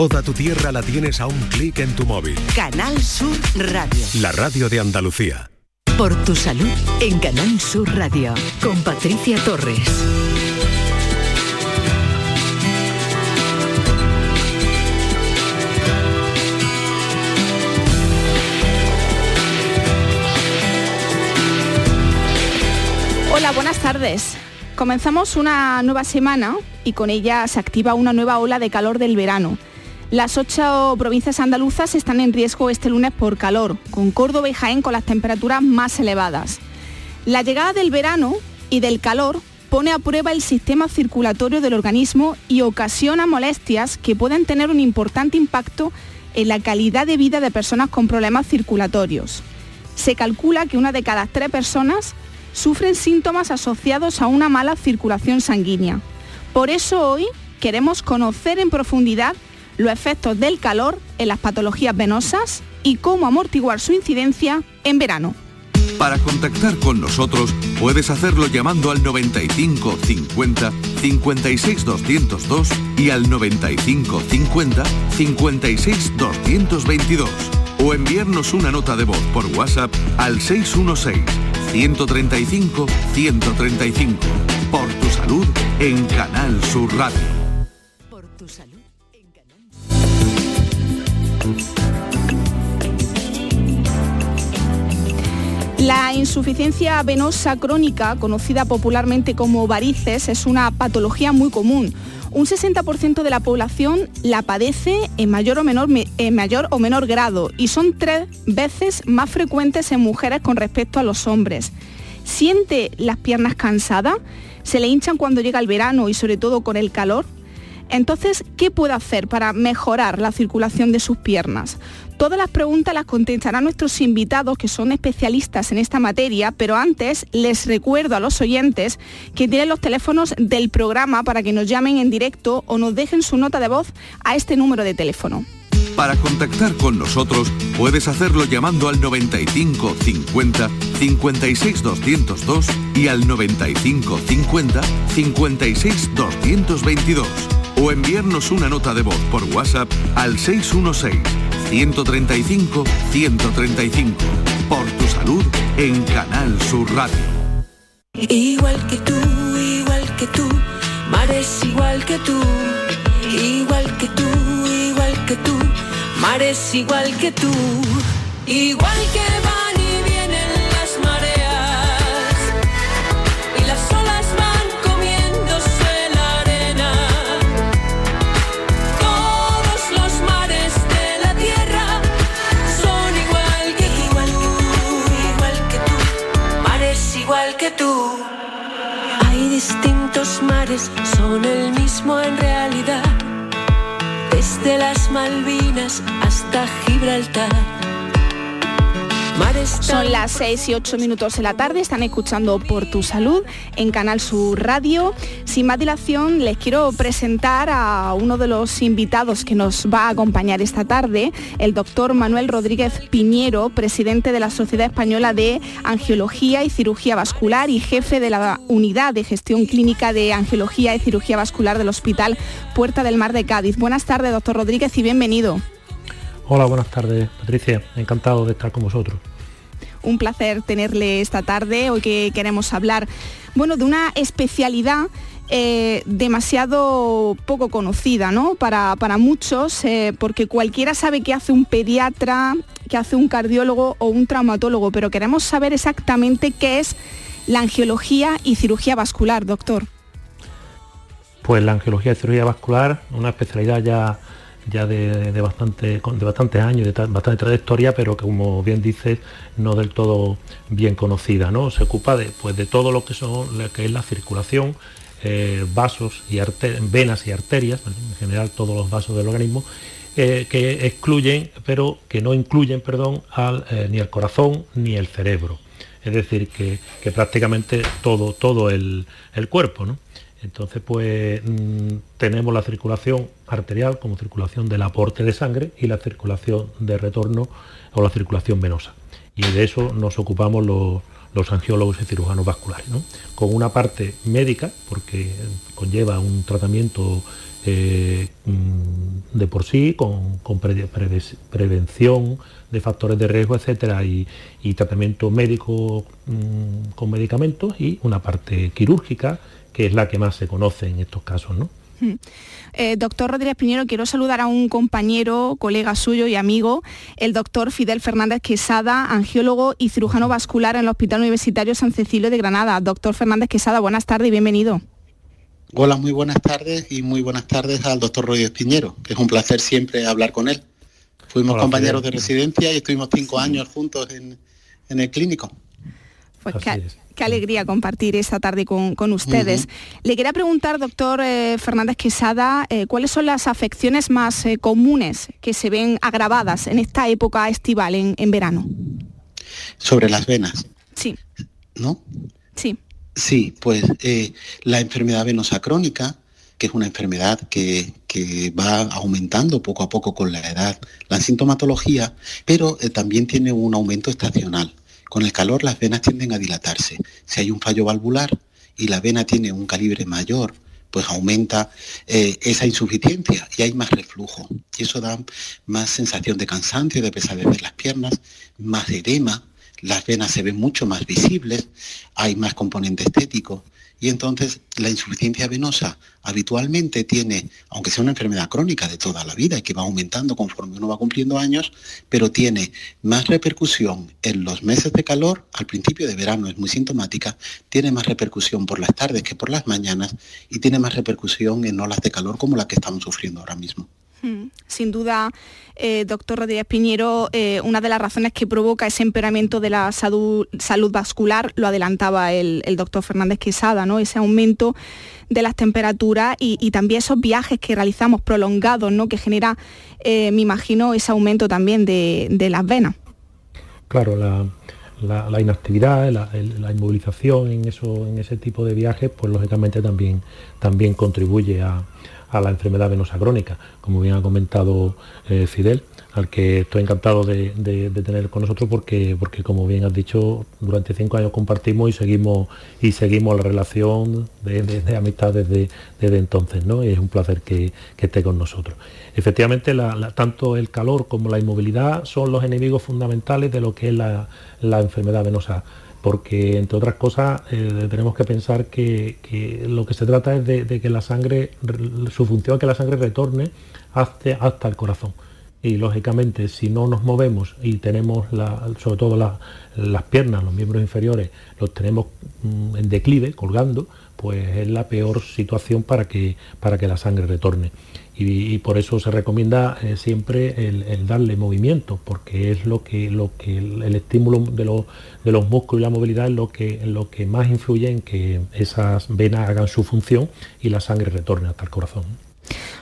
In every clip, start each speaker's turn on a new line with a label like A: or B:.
A: Toda tu tierra la tienes a un clic en tu móvil.
B: Canal Sur Radio.
A: La radio de Andalucía.
B: Por tu salud en Canal Sur Radio. Con Patricia Torres.
C: Hola, buenas tardes. Comenzamos una nueva semana y con ella se activa una nueva ola de calor del verano. Las ocho provincias andaluzas están en riesgo este lunes por calor, con Córdoba y Jaén con las temperaturas más elevadas. La llegada del verano y del calor pone a prueba el sistema circulatorio del organismo y ocasiona molestias que pueden tener un importante impacto en la calidad de vida de personas con problemas circulatorios. Se calcula que una de cada tres personas sufren síntomas asociados a una mala circulación sanguínea. Por eso hoy queremos conocer en profundidad los efectos del calor en las patologías venosas y cómo amortiguar su incidencia en verano.
D: Para contactar con nosotros puedes hacerlo llamando al 95 50 56 202 y al 95 50 56 222 o enviarnos una nota de voz por WhatsApp al 616 135 135 por tu salud en Canal Sur Radio.
C: La insuficiencia venosa crónica, conocida popularmente como varices, es una patología muy común. Un 60% de la población la padece en mayor, o menor, en mayor o menor grado y son tres veces más frecuentes en mujeres con respecto a los hombres. ¿Siente las piernas cansadas? ¿Se le hinchan cuando llega el verano y sobre todo con el calor? Entonces, ¿qué puede hacer para mejorar la circulación de sus piernas? Todas las preguntas las contestarán nuestros invitados que son especialistas en esta materia, pero antes les recuerdo a los oyentes que tienen los teléfonos del programa para que nos llamen en directo o nos dejen su nota de voz a este número de teléfono.
D: Para contactar con nosotros puedes hacerlo llamando al 95 50 56 202 y al 95 50 56 222 o enviarnos una nota de voz por WhatsApp al 616-135-135. Por tu salud en Canal Sur Radio.
E: Igual que tú, igual que tú, mares igual que tú, igual que tú, igual que tú, mares igual que tú, igual que van son el mismo en realidad. Desde las Malvinas hasta Gibraltar.
C: Son las 6 y 8 minutos de la tarde, están escuchando Por tu Salud en Canal Sur Radio. Sin más dilación, les quiero presentar a uno de los invitados que nos va a acompañar esta tarde, el doctor Manuel Rodríguez Piñero, presidente de la Sociedad Española de Angiología y Cirugía Vascular y jefe de la Unidad de Gestión Clínica de Angiología y Cirugía Vascular del Hospital Puerta del Mar de Cádiz. Buenas tardes, doctor Rodríguez, y bienvenido.
F: Hola, buenas tardes, Patricia. Encantado de estar con vosotros.
C: Un placer tenerle esta tarde, hoy que queremos hablar, bueno, de una especialidad eh, demasiado poco conocida, ¿no? Para, para muchos, eh, porque cualquiera sabe qué hace un pediatra, qué hace un cardiólogo o un traumatólogo, pero queremos saber exactamente qué es la angiología y cirugía vascular, doctor.
F: Pues la angiología y cirugía vascular, una especialidad ya, ya de, de bastante, de bastantes años, de bastante trayectoria, pero que como bien dices, no del todo bien conocida. ¿no? Se ocupa de, pues, de todo lo que, son, lo que es la circulación, eh, vasos y venas y arterias, en general todos los vasos del organismo, eh, que excluyen, pero que no incluyen, perdón, al, eh, ni el corazón ni el cerebro. Es decir, que, que prácticamente todo, todo el, el cuerpo, ¿no? Entonces, pues mm, tenemos la circulación arterial como circulación del aporte de sangre y la circulación de retorno o la circulación venosa. Y de eso nos ocupamos los, los angiólogos y cirujanos vasculares, con una parte médica, porque conlleva un tratamiento eh, mm, de por sí, con, prevención de factores de riesgo, etcétera, y, tratamiento médico mm, con medicamentos y una parte quirúrgica, que es la que más se conoce en estos casos. ¿no?
C: Eh, doctor Rodríguez Piñero, quiero saludar a un compañero, colega suyo y amigo, el doctor Fidel Fernández Quesada, angiólogo y cirujano vascular en el Hospital Universitario San Cecilio de Granada. Doctor Fernández Quesada, buenas tardes y bienvenido.
G: Hola, muy buenas tardes y muy buenas tardes al doctor Rodríguez Piñero, que es un placer siempre hablar con él. Fuimos compañeros de residencia y estuvimos cinco años juntos en, el clínico.
C: Pues qué, alegría compartir esta tarde con, ustedes. Le quería preguntar, doctor eh, Fernández Quesada, eh, ¿cuáles son las afecciones más eh, comunes que se ven agravadas en esta época estival, en, en verano?
G: Sobre las venas.
C: Sí.
G: ¿No?
C: Sí.
G: Sí, pues la enfermedad venosa crónica, que es una enfermedad que, va aumentando poco a poco con la edad, la sintomatología, pero también tiene un aumento estacional. Con el calor las venas tienden a dilatarse. Si hay un fallo valvular y la vena tiene un calibre mayor, pues aumenta eh, esa insuficiencia y hay más reflujo. Y eso da más sensación de cansancio, de pesadez de las piernas, más edema, las venas se ven mucho más visibles, hay más componente estético y entonces la insuficiencia venosa habitualmente tiene, aunque sea una enfermedad crónica de toda la vida y que va aumentando conforme uno va cumpliendo años, pero tiene más repercusión en los meses de calor, al principio de verano es muy sintomática, tiene más repercusión por las tardes que por las mañanas y tiene más repercusión en olas de calor como la que estamos sufriendo ahora mismo.
C: Hmm. Sin duda, eh, doctor Rodríguez Piñero, eh, una de las razones que provoca ese empeoramiento de la salud, vascular, lo adelantaba el, doctor Fernández Quesada, ¿no? ese aumento de las temperaturas y, también esos viajes que realizamos prolongados, ¿no? que genera, eh, me imagino, ese aumento también de, las venas.
F: Claro, la, inactividad, la, inmovilización en, en ese tipo de viajes, pues lógicamente también, también contribuye a, a la enfermedad venosa crónica, como bien ha comentado eh, Fidel, al que estoy encantado de, tener con nosotros porque, porque como bien has dicho, durante cinco años compartimos y seguimos y seguimos la relación de, amistad desde, desde, entonces, ¿no? Y es un placer que, esté con nosotros. Efectivamente, tanto el calor como la inmovilidad son los enemigos fundamentales de lo que es la, la enfermedad venosa porque entre otras cosas eh, tenemos que pensar que, lo que se trata es de, que la sangre, su función es que la sangre retorne hasta, el corazón. Y lógicamente si no nos movemos y tenemos sobre todo las piernas, los miembros inferiores, los tenemos mm, en declive, colgando, pues es la peor situación para que, para que la sangre retorne y, por eso se recomienda eh, siempre el, darle movimiento, porque es lo que, lo que el, estímulo de, de, los músculos y la movilidad es lo que, lo que más influye en que esas venas hagan su función y la sangre retorne hasta el corazón.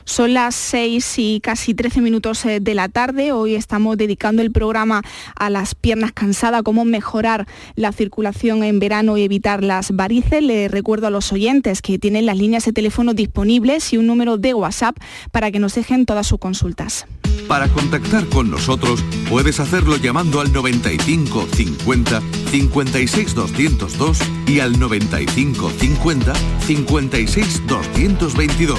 C: Son las 6 y casi 13 minutos eh, de la tarde. Hoy estamos dedicando el programa a las piernas cansadas, cómo mejorar la circulación en verano y evitar las varices. Les recuerdo a los oyentes que tienen las líneas de teléfono disponibles y un número de WhatsApp para que nos dejen todas sus consultas.
D: Para contactar con nosotros puedes hacerlo llamando al 95 50 56 202 y al 95 50 56 222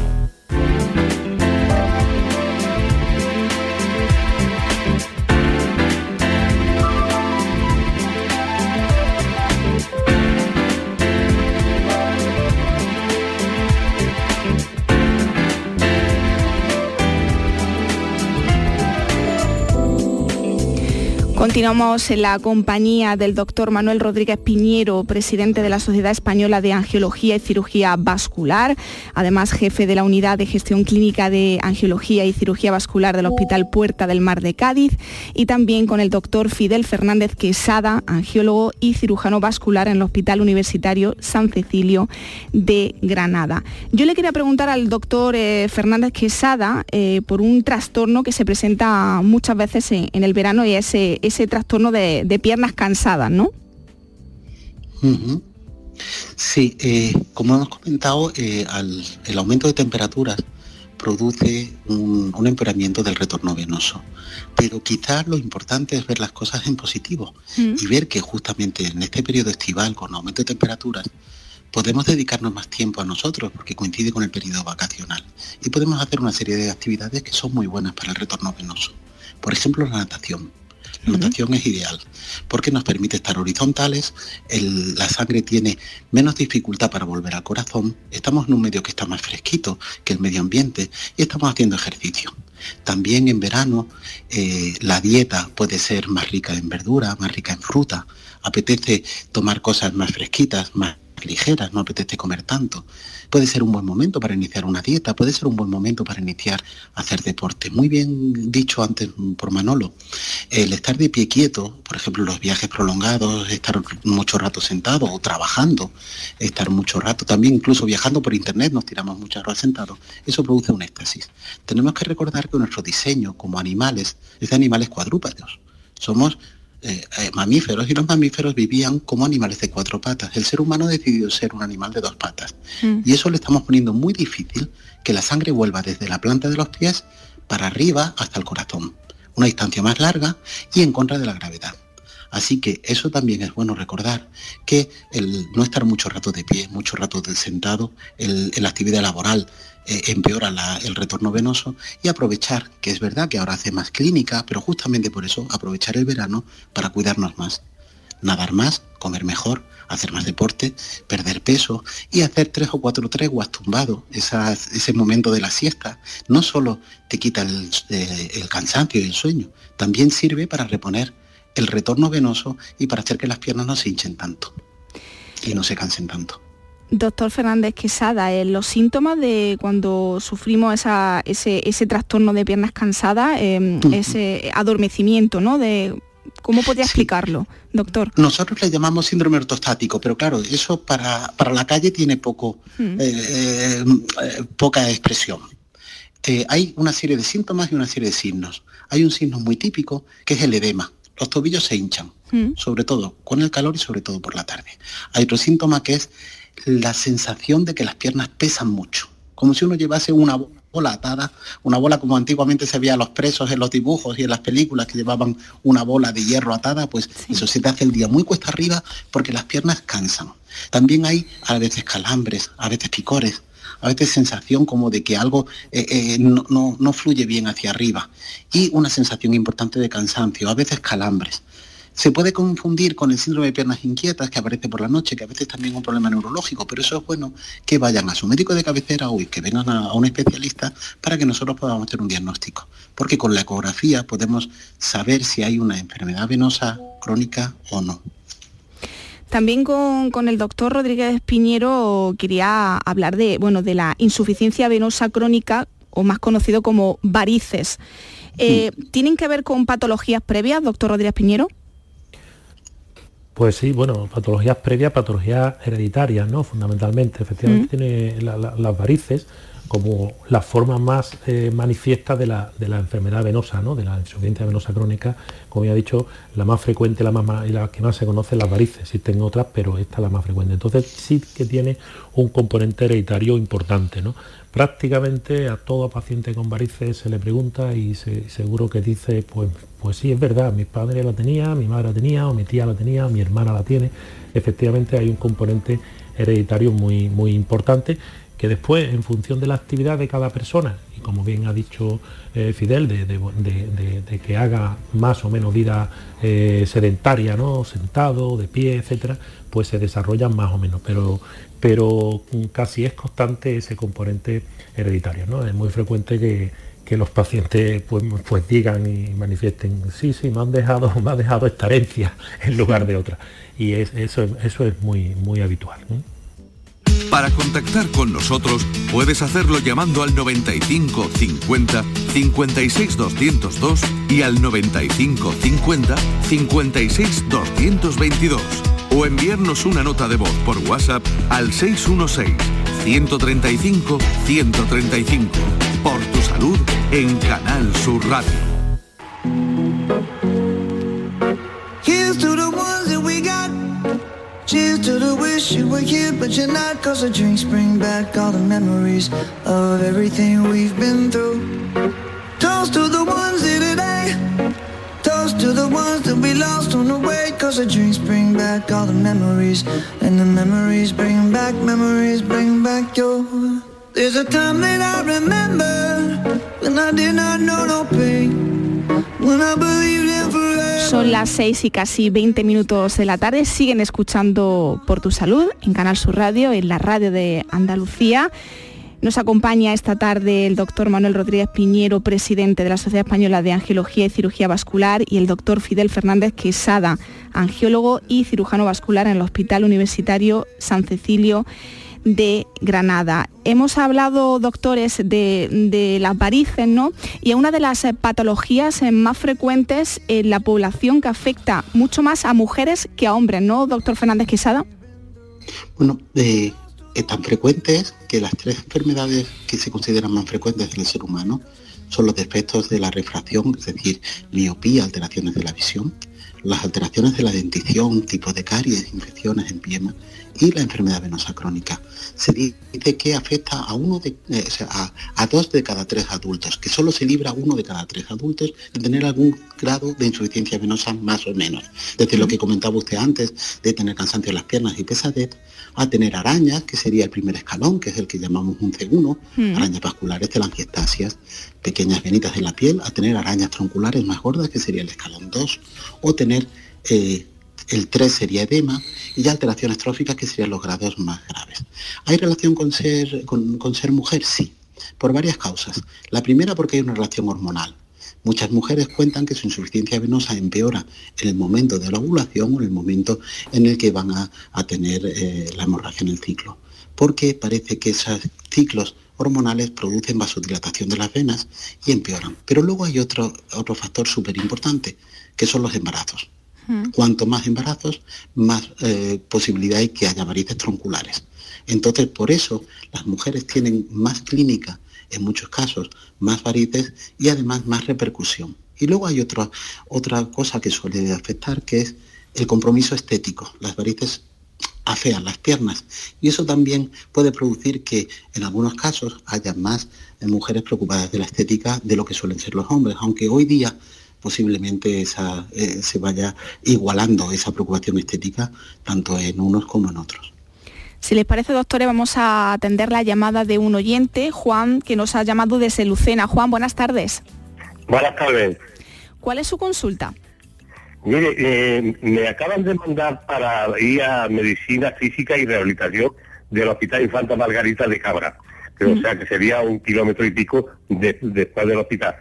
C: Continuamos en la compañía del doctor Manuel Rodríguez Piñero, presidente de la Sociedad Española de Angiología y Cirugía Vascular, además jefe de la Unidad de Gestión Clínica de Angiología y Cirugía Vascular del Hospital Puerta del Mar de Cádiz, y también con el doctor Fidel Fernández Quesada, angiólogo y cirujano vascular en el Hospital Universitario San Cecilio de Granada. Yo le quería preguntar al doctor eh, Fernández Quesada eh, por un trastorno que se presenta muchas veces en, el verano y ese ese trastorno de, piernas cansadas, ¿no?
G: Sí, eh, como hemos comentado, eh, el aumento de temperaturas produce un, empeoramiento del retorno venoso. Pero quizás lo importante es ver las cosas en positivo mm. y ver que justamente en este periodo estival, con aumento de temperaturas, podemos dedicarnos más tiempo a nosotros porque coincide con el periodo vacacional y podemos hacer una serie de actividades que son muy buenas para el retorno venoso. Por ejemplo, la natación. La natación es ideal porque nos permite estar horizontales, la sangre tiene menos dificultad para volver al corazón, estamos en un medio que está más fresquito que el medio ambiente y estamos haciendo ejercicio. También en verano eh, la dieta puede ser más rica en verdura, más rica en fruta, apetece tomar cosas más fresquitas, más ligeras, no apetece comer tanto. Puede ser un buen momento para iniciar una dieta, puede ser un buen momento para iniciar hacer deporte. Muy bien dicho antes por Manolo, el estar de pie quieto, por ejemplo, los viajes prolongados, estar mucho rato sentado o trabajando, estar mucho rato, también incluso viajando por internet nos tiramos muchas horas sentados, eso produce un éxtasis. Tenemos que recordar que nuestro diseño como animales es de animales cuadrúpedos. Somos eh, eh, mamíferos y los mamíferos vivían como animales de cuatro patas. El ser humano decidió ser un animal de dos patas. Mm. Y eso le estamos poniendo muy difícil que la sangre vuelva desde la planta de los pies para arriba hasta el corazón. Una distancia más larga y en contra de la gravedad. Así que eso también es bueno recordar, que el no estar mucho rato de pie, mucho rato de sentado, en la actividad laboral, eh, empeora el retorno venoso y aprovechar, que es verdad que ahora hace más clínica, pero justamente por eso aprovechar el verano para cuidarnos más. Nadar más, comer mejor, hacer más deporte, perder peso y hacer tres o cuatro treguas tumbado, ese momento de la siesta, no solo te quita el, eh, el cansancio y el sueño, también sirve para reponer el retorno venoso y para hacer que las piernas no se hinchen tanto y no se cansen tanto.
C: Doctor Fernández Quesada, eh, los síntomas de cuando sufrimos ese, trastorno de piernas cansadas, em, ese adormecimiento, ¿no? De, ¿Cómo podría explicarlo, doctor?
G: Nosotros le llamamos síndrome ortostático, pero claro, eso para, la calle tiene poco, eh, eh, poca expresión. hay una serie de síntomas y una serie de signos. Hay un signo muy típico que es el edema. Los tobillos se hinchan, mm. sobre todo con el calor y sobre todo por la tarde. Hay otro síntoma que es la sensación de que las piernas pesan mucho, como si uno llevase una bola atada, una bola como antiguamente se veía a los presos en los dibujos y en las películas que llevaban una bola de hierro atada, pues eso se te hace el día muy cuesta arriba porque las piernas cansan. También hay a veces calambres, a veces picores, a veces sensación como de que algo eh, eh, no, no fluye bien hacia arriba y una sensación importante de cansancio, a veces calambres. Se puede confundir con el síndrome de piernas inquietas que aparece por la noche, que a veces también es un problema neurológico, pero eso es bueno que vayan a su médico de cabecera o que vengan a, un especialista para que nosotros podamos hacer un diagnóstico. Porque con la ecografía podemos saber si hay una enfermedad venosa crónica o no.
C: También con, el doctor Rodríguez Piñero quería hablar de, bueno, de la insuficiencia venosa crónica, o más conocido como varices. Eh, ¿Tienen que ver con patologías previas, doctor Rodríguez Piñero?
F: Pues sí, bueno, patologías previas, patologías hereditarias, ¿no? Fundamentalmente, efectivamente tiene las varices como la forma más eh, manifiesta de la, enfermedad venosa, ¿no? de la insuficiencia venosa crónica, como ya he dicho, la más frecuente la más, y la que más se conoce las varices, existen otras, pero esta es la más frecuente. Entonces sí que tiene un componente hereditario importante. ¿no? Prácticamente a todo paciente con varices se le pregunta y seguro que dice, pues, pues sí, es verdad, mi padre la tenía, mi madre la tenía, o mi tía la tenía, mi hermana la tiene. Efectivamente hay un componente hereditario muy, muy importante que después, en función de la actividad de cada persona, y como bien ha dicho eh, Fidel, de, que haga más o menos vida eh, sedentaria, ¿no? sentado, de pie, etcétera, pues se desarrollan más o menos, pero, pero casi es constante ese componente hereditario. ¿no? Es muy frecuente que, los pacientes pues, pues, digan y manifiesten, sí, sí, me han dejado, me ha dejado esta herencia en lugar de otra. Y eso, eso es muy, muy habitual.
D: Para contactar con nosotros puedes hacerlo llamando al 95 50 56 202 y al 95 50 56 222 o enviarnos una nota de voz por WhatsApp al 616 135 135 por salud en Canal Sur Radio. Here's to the ones that we got.
H: Cheers to the wish you were here, but you're not. Cause the drinks bring back all the memories of everything we've been through. Toast to the ones here today. Toast to the ones that we lost on the way. Cause the drinks bring back all the memories. And the memories bring back, memories bring back your.
C: Son las 6 y casi 20 minutos de la tarde. Siguen escuchando Por tu Salud en Canal Sur Radio, en la radio de Andalucía. Nos acompaña esta tarde el doctor Manuel Rodríguez Piñero, presidente de la Sociedad Española de Angiología y Cirugía Vascular, y el doctor Fidel Fernández Quesada, angiólogo y cirujano vascular en el Hospital Universitario San Cecilio de Granada. Hemos hablado, doctores, de, de, las varices, ¿no? Y una de las eh, patologías eh, más frecuentes en la población que afecta mucho más a mujeres que a hombres, ¿no, doctor Fernández Quesada?
G: Bueno, eh, es tan frecuentes que las tres enfermedades que se consideran más frecuentes en el ser humano son los defectos de la refracción, es decir, miopía, alteraciones de la visión, las alteraciones de la dentición, tipo de caries, infecciones en piema y la enfermedad venosa crónica. Se dice que afecta a uno de, eh, a, dos de cada tres adultos, que solo se libra uno de cada tres adultos de tener algún grado de insuficiencia venosa más o menos. Desde lo que comentaba usted antes, de tener cansancio en las piernas y pesadez, a tener arañas, que sería el primer escalón, que es el que llamamos un C1, mm. arañas vasculares, telangiectasias, pequeñas venitas en la piel, a tener arañas tronculares más gordas, que sería el escalón 2, o tener eh, el 3 sería edema y ya alteraciones tróficas que serían los grados más graves. ¿Hay relación con ser, con, con ser mujer? Sí, por varias causas. La primera porque hay una relación hormonal. Muchas mujeres cuentan que su insuficiencia venosa empeora en el momento de la ovulación o en el momento en el que van a, a tener eh, la hemorragia en el ciclo, porque parece que esos ciclos hormonales producen vasodilatación de las venas y empeoran. Pero luego hay otro, otro factor súper importante, que son los embarazos. Cuanto más embarazos, más eh, posibilidad hay que haya varices tronculares. Entonces, por eso las mujeres tienen más clínica, en muchos casos, más varices y además más repercusión. Y luego hay otra, otra cosa que suele afectar, que es el compromiso estético. Las varices afean las piernas y eso también puede producir que en algunos casos haya más mujeres preocupadas de la estética de lo que suelen ser los hombres, aunque hoy día posiblemente esa, eh, se vaya igualando esa preocupación estética tanto en unos como en otros.
C: Si les parece, doctores, vamos a atender la llamada de un oyente, Juan, que nos ha llamado desde Lucena. Juan, buenas tardes.
I: Buenas tardes.
C: ¿Cuál es su consulta?
I: Mire, eh, me acaban de mandar para ir a Medicina Física y Rehabilitación del Hospital Infanta Margarita de Cabra, que, mm. o sea que sería un kilómetro y pico de, después del hospital.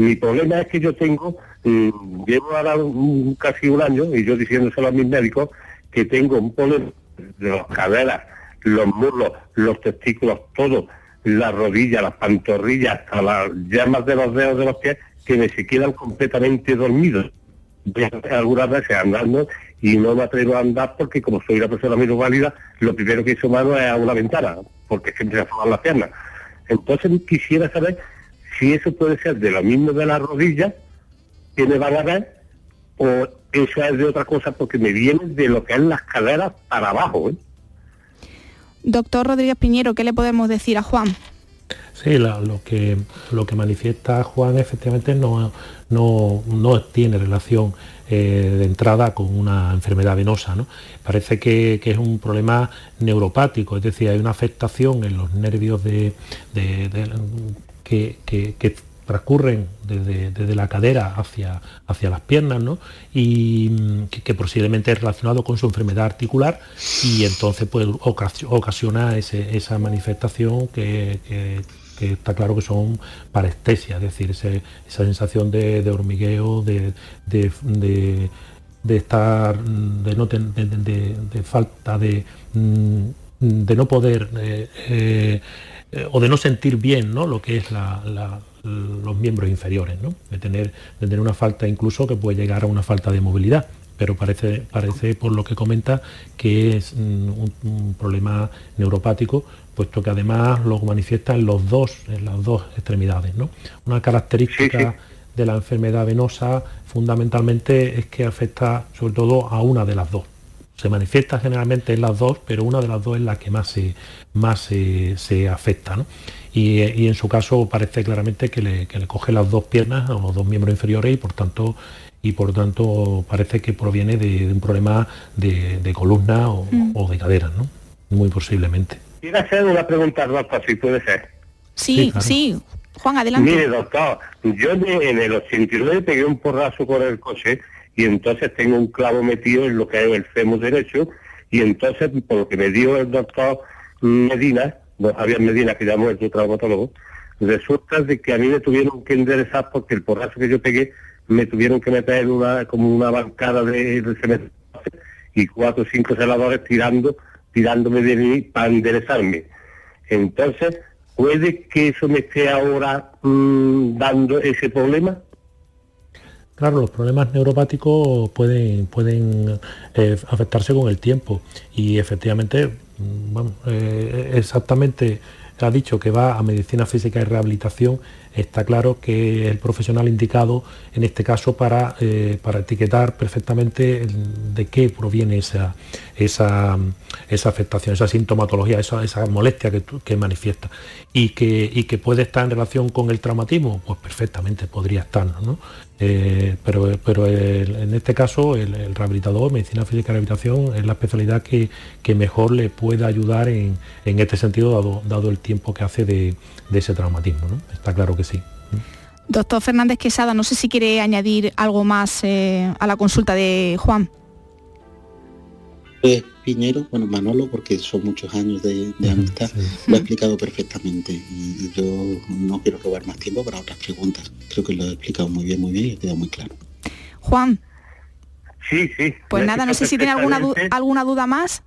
I: Mi problema es que yo tengo, mm, llevo ahora un, casi un año, y yo diciéndoselo a mis médicos, que tengo un problema de las caderas, los muslos, los testículos, todo, las rodillas, las pantorrillas, hasta las llamas de los dedos de los pies, que me se quedan completamente dormidos. Algunas veces andando y no me atrevo a andar porque como soy una persona menos válida, lo primero que hizo mano es a una ventana, porque siempre se forman las piernas. Entonces quisiera saber si eso puede ser de lo mismo de las rodillas que me van a ver o eso es de otra cosa porque me viene de lo que es las caderas para abajo. ¿eh?
C: Doctor Rodríguez Piñero, ¿qué le podemos decir a Juan?
F: Sí, la, lo, que, lo que manifiesta Juan efectivamente no, no, no tiene relación eh, de entrada con una enfermedad venosa. ¿no? Parece que, que, es un problema neuropático, es decir, hay una afectación en los nervios de, de, de que, que, que, transcurren desde, desde, la cadera hacia, hacia las piernas ¿no? y que, posiblemente es relacionado con su enfermedad articular y entonces pues, ocasiona esa manifestación que, que está claro que son parestesia, es decir, esa sensación de, de hormigueo, de, de, de, estar, de, no ten, de, falta de, de no poder eh, eh, o de no sentir bien ¿no? lo que es la, la, los miembros inferiores, ¿no? de, tener, de tener una falta incluso que puede llegar a una falta de movilidad pero parece, parece por lo que comenta que es un, un, problema neuropático, puesto que además lo manifiesta en, los dos, en las dos extremidades. ¿no? Una característica sí, sí. de la enfermedad venosa fundamentalmente es que afecta sobre todo a una de las dos. Se manifiesta generalmente en las dos, pero una de las dos es la que más se, más se, afecta. Y, en su caso parece claramente que le, coge las dos piernas o los dos miembros inferiores y por tanto y por tanto parece que proviene de, un problema de, columna mm. o, de cadera, ¿no? Muy posiblemente.
I: Quiero hacer una pregunta, doctor, si puede ser.
C: Sí, sí, Juan, adelante.
I: Mire, doctor, yo en el 89 pegué un porrazo con el coche y entonces tengo un clavo metido en lo que es el fémur derecho y entonces por lo que me dio el doctor Medina, Javier Medina que llamó el traumatólogo, resulta de que a mí me tuvieron que enderezar porque el porrazo que yo pegué me tuvieron que meter una como una bancada de, cemento y cuatro o cinco celadores tirando tirándome de mí para enderezarme. Entonces, ¿puede que eso me esté ahora mm, dando ese problema?
F: Claro, los problemas neuropáticos pueden, pueden eh, afectarse con el tiempo. Y efectivamente, mm, bueno, eh, exactamente ha dicho que va a medicina física y rehabilitación, está claro que el profesional indicado en este caso para, eh, para etiquetar perfectamente de qué proviene esa, esa, esa afectación, esa sintomatología, esa, esa molestia que, que manifiesta. Y que, y que puede estar en relación con el traumatismo, pues perfectamente podría estar, ¿no? Eh, pero pero en este caso el, rehabilitador, medicina física y rehabilitación, es la especialidad que, mejor le puede ayudar en, este sentido, dado, dado, el tiempo que hace de, ese traumatismo. Está claro que sí.
C: Doctor Fernández Quesada, no sé si quiere añadir algo más eh, a la consulta de Juan.
G: Eh, Piñero, bueno, Manolo, porque son muchos años de, amistad, lo ha explicado perfectamente y yo no quiero robar más tiempo para otras preguntas. Creo que lo he explicado muy bien, muy bien y ha quedado muy claro.
C: Juan.
I: Sí, sí.
C: Pues nada, no sé si tiene alguna, alguna duda más.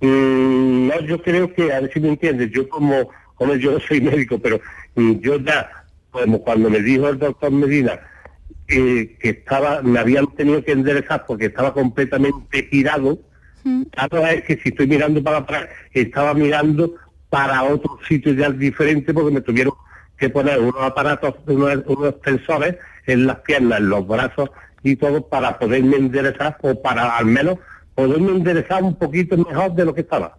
I: Mm, no, yo creo que, a ver si me entiendes, yo como, como yo no soy médico, pero mm, yo ya, como cuando me dijo el doctor Medina, eh, que estaba, me habían tenido que enderezar porque estaba completamente girado, Claro es que si estoy mirando para atrás, estaba mirando para otro sitio ya diferente porque me tuvieron que poner unos aparatos, unos, unos tensores en las piernas, en los brazos y todo para poderme enderezar o para al menos poderme enderezar un poquito mejor de lo que estaba.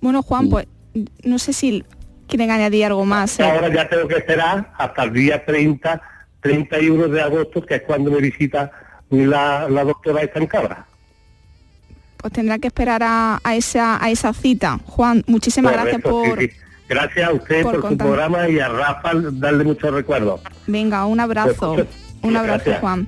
C: Bueno, Juan, pues no sé si quieren añadir algo más.
I: ¿eh? Ahora ya tengo que esperar hasta el día 30, 31 de agosto, que es cuando me visita la, la doctora Estancabra
C: pues tendrá que esperar a, esa, a esa cita. Juan, muchísimas gracias por...
I: Gracias a usted por, su programa y a Rafa darle muchos recuerdos.
C: Venga, un abrazo. Pues, un abrazo, Juan.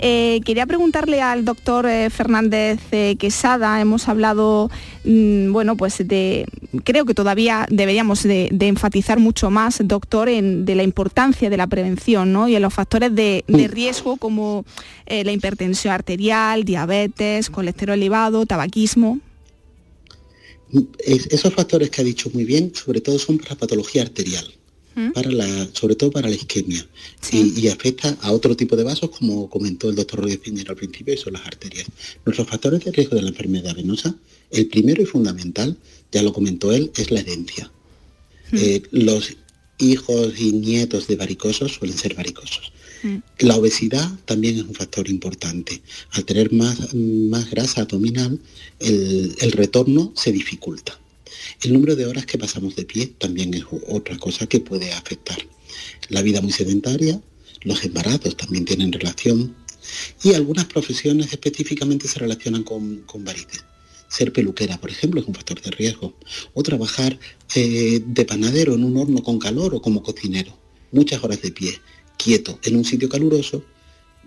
C: Eh, quería preguntarle al doctor eh, Fernández eh, Quesada, hemos hablado, mm, bueno, pues de, creo que todavía deberíamos de, enfatizar mucho más, doctor, en, de la importancia de la prevención y en los factores de, riesgo como la hipertensión arterial, diabetes, colesterol elevado, tabaquismo.
G: esos factores que ha dicho muy bien, sobre todo son para la patología arterial para la, sobre todo para la isquemia. Y, afecta a otro tipo de vasos, como comentó el doctor Rodríguez Piñero al principio, y son las arterias. Nuestros factores de riesgo de la enfermedad venosa, el primero y fundamental, ya lo comentó él, es la herencia. Eh, los hijos y nietos de varicosos suelen ser varicosos. La obesidad también es un factor importante. Al tener más, más grasa abdominal, el retorno se dificulta. El número de horas que pasamos de pie también es otra cosa que puede afectar. La vida muy sedentaria, los embarazos también tienen relación y algunas profesiones específicamente se relacionan con, varices. Ser peluquera, por ejemplo, es un factor de riesgo. O trabajar eh, de panadero en un horno con calor o como cocinero. Muchas horas de pie, quieto, en un sitio caluroso,